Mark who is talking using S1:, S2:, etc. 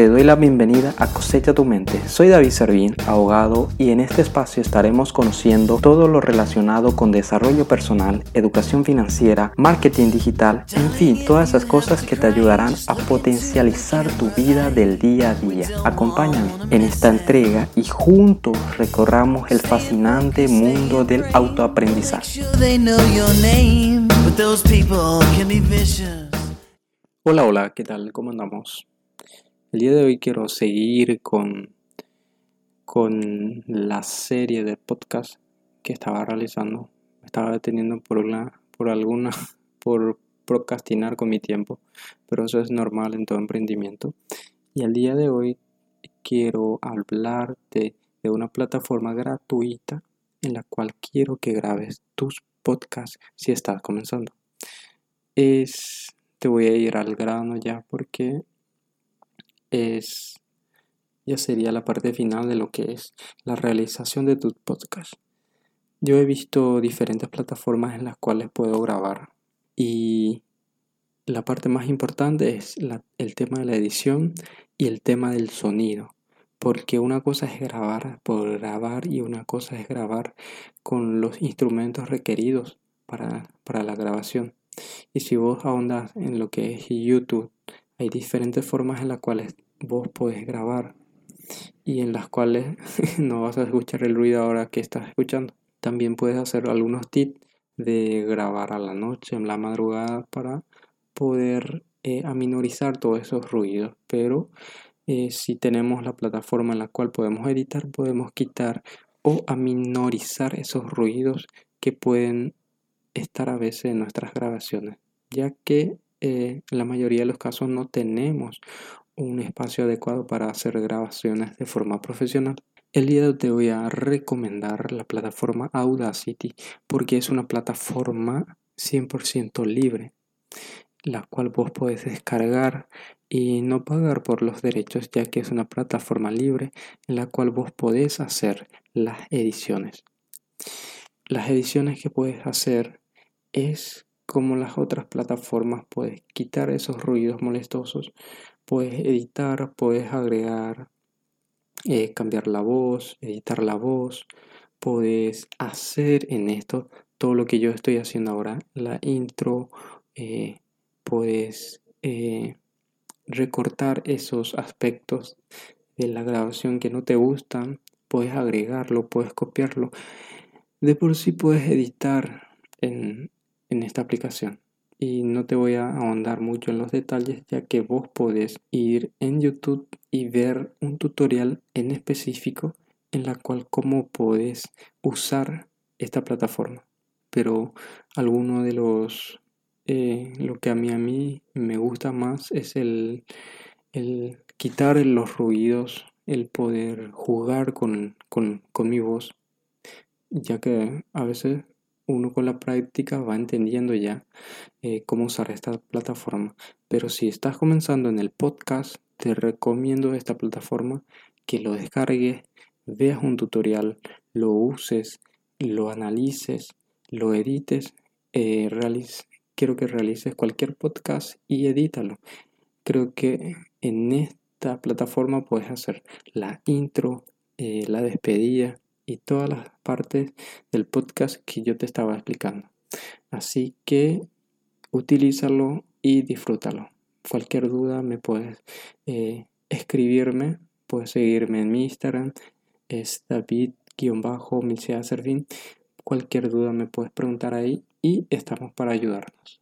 S1: te doy la bienvenida a Cosecha tu Mente. Soy David Servín, abogado, y en este espacio estaremos conociendo todo lo relacionado con desarrollo personal, educación financiera, marketing digital, en fin, todas esas cosas que te ayudarán a potencializar tu vida del día a día. Acompáñame en esta entrega y juntos recorramos el fascinante mundo del autoaprendizaje. Hola, hola, ¿qué tal? ¿Cómo andamos? El día de hoy quiero seguir con, con la serie de podcast que estaba realizando. estaba deteniendo por, una, por alguna, por procrastinar con mi tiempo, pero eso es normal en todo emprendimiento. Y el día de hoy quiero hablarte de una plataforma gratuita en la cual quiero que grabes tus podcasts si estás comenzando. Es te voy a ir al grano ya porque es ya sería la parte final de lo que es la realización de tu podcast. Yo he visto diferentes plataformas en las cuales puedo grabar y la parte más importante es el tema de la edición y el tema del sonido. Porque una cosa es grabar por grabar y una cosa es grabar con los instrumentos requeridos para, para la grabación. Y si vos ahondas en lo que es YouTube, hay diferentes formas en las cuales vos podés grabar y en las cuales no vas a escuchar el ruido ahora que estás escuchando. También puedes hacer algunos tips de grabar a la noche, en la madrugada, para poder eh, aminorizar todos esos ruidos. Pero eh, si tenemos la plataforma en la cual podemos editar, podemos quitar o aminorizar esos ruidos que pueden estar a veces en nuestras grabaciones, ya que eh, la mayoría de los casos no tenemos un espacio adecuado para hacer grabaciones de forma profesional. El día te voy a recomendar la plataforma Audacity porque es una plataforma 100% libre, la cual vos podés descargar y no pagar por los derechos ya que es una plataforma libre en la cual vos podés hacer las ediciones. Las ediciones que puedes hacer es como las otras plataformas, puedes quitar esos ruidos molestosos, puedes editar, puedes agregar, eh, cambiar la voz, editar la voz, puedes hacer en esto todo lo que yo estoy haciendo ahora, la intro, eh, puedes eh, recortar esos aspectos de la grabación que no te gustan, puedes agregarlo, puedes copiarlo. De por sí puedes editar en, en esta aplicación. Y no te voy a ahondar mucho en los detalles ya que vos podés ir en YouTube y ver un tutorial en específico en la cual cómo podés usar esta plataforma. Pero alguno de los eh, lo que a mí a mí me gusta más es el, el quitar los ruidos, el poder jugar con, con, con mi voz, ya que a veces uno con la práctica va entendiendo ya eh, cómo usar esta plataforma. Pero si estás comenzando en el podcast, te recomiendo esta plataforma que lo descargues, veas un tutorial, lo uses, lo analices, lo edites, eh, quiero que realices cualquier podcast y edítalo. Creo que en esta plataforma puedes hacer la intro, eh, la despedida, y todas las partes del podcast que yo te estaba explicando. Así que utilízalo y disfrútalo. Cualquier duda me puedes eh, escribirme, puedes seguirme en mi Instagram, es david Servín. Cualquier duda me puedes preguntar ahí y estamos para ayudarnos.